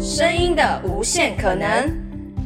声音的无限可能。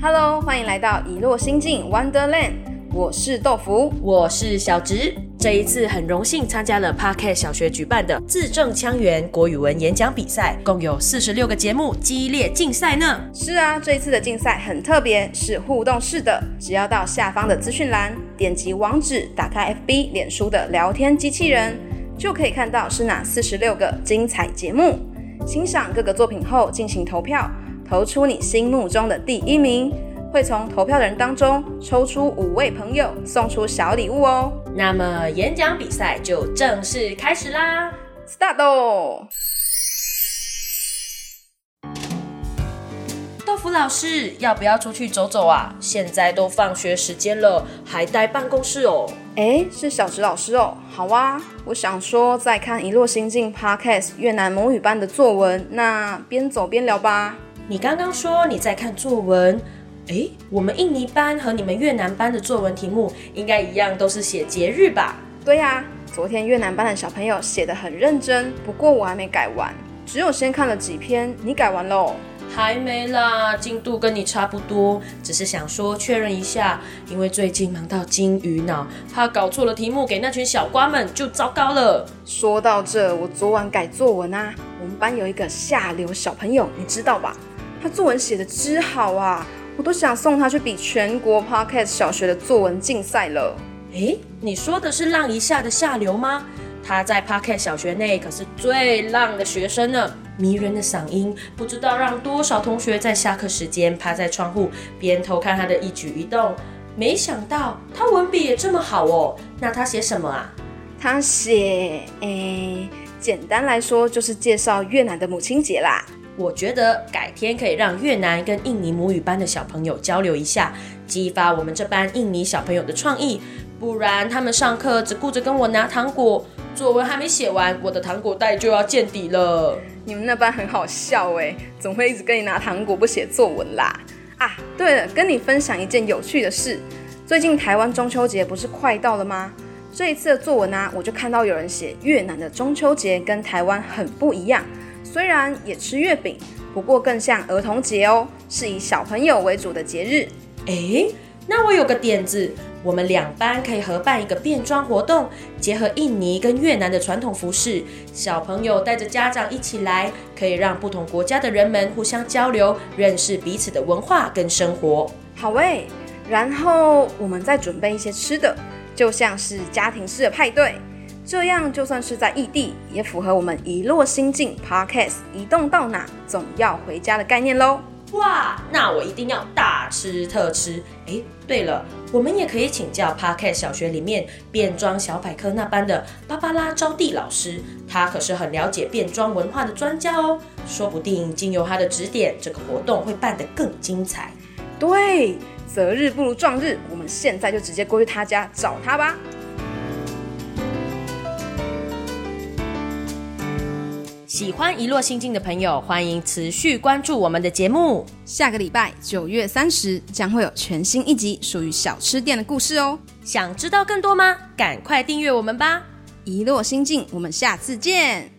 Hello，欢迎来到以落心境 Wonderland，我是豆腐，我是小植。这一次很荣幸参加了 Parket 小学举办的字正腔圆国语文演讲比赛，共有四十六个节目激烈竞赛呢。是啊，这一次的竞赛很特别，是互动式的，只要到下方的资讯栏点击网址，打开 FB 脸书的聊天机器人，就可以看到是哪四十六个精彩节目。欣赏各个作品后进行投票，投出你心目中的第一名。会从投票的人当中抽出五位朋友，送出小礼物哦。那么演讲比赛就正式开始啦，start！豆腐老师，要不要出去走走啊？现在都放学时间了，还待办公室哦。哎，是小植老师哦。好啊，我想说在看一落心境 Podcast 越南母语班的作文，那边走边聊吧。你刚刚说你在看作文。哎，我们印尼班和你们越南班的作文题目应该一样，都是写节日吧？对呀，昨天越南班的小朋友写的很认真，不过我还没改完，只有先看了几篇。你改完喽？还没啦，进度跟你差不多，只是想说确认一下，因为最近忙到金鱼脑，怕搞错了题目给那群小瓜们就糟糕了。说到这，我昨晚改作文啊，我们班有一个下流小朋友，你知道吧？他作文写的之好啊。我都想送他去比全国 Podcast 小学的作文竞赛了。诶，你说的是浪一下的下流吗？他在 Podcast 小学内可是最浪的学生呢，迷人的嗓音，不知道让多少同学在下课时间趴在窗户边偷看他的一举一动。没想到他文笔也这么好哦。那他写什么啊？他写，诶，简单来说就是介绍越南的母亲节啦。我觉得改天可以让越南跟印尼母语班的小朋友交流一下，激发我们这班印尼小朋友的创意。不然他们上课只顾着跟我拿糖果，作文还没写完，我的糖果袋就要见底了。你们那班很好笑哎，总会一直跟你拿糖果不写作文啦。啊，对了，跟你分享一件有趣的事，最近台湾中秋节不是快到了吗？这一次的作文啊，我就看到有人写越南的中秋节跟台湾很不一样。虽然也吃月饼，不过更像儿童节哦，是以小朋友为主的节日。哎，那我有个点子，我们两班可以合办一个变装活动，结合印尼跟越南的传统服饰，小朋友带着家长一起来，可以让不同国家的人们互相交流，认识彼此的文化跟生活。好喂，然后我们再准备一些吃的，就像是家庭式的派对。这样就算是在异地，也符合我们一落心境 Podcast 移动到哪总要回家的概念喽。哇，那我一定要大吃特吃。哎，对了，我们也可以请教 Podcast 小学里面变装小百科那班的芭芭拉招娣老师，他可是很了解变装文化的专家哦。说不定经由他的指点，这个活动会办得更精彩。对，择日不如撞日，我们现在就直接过去他家找他吧。喜欢一落心境的朋友，欢迎持续关注我们的节目。下个礼拜九月三十将会有全新一集属于小吃店的故事哦。想知道更多吗？赶快订阅我们吧！一落心境，我们下次见。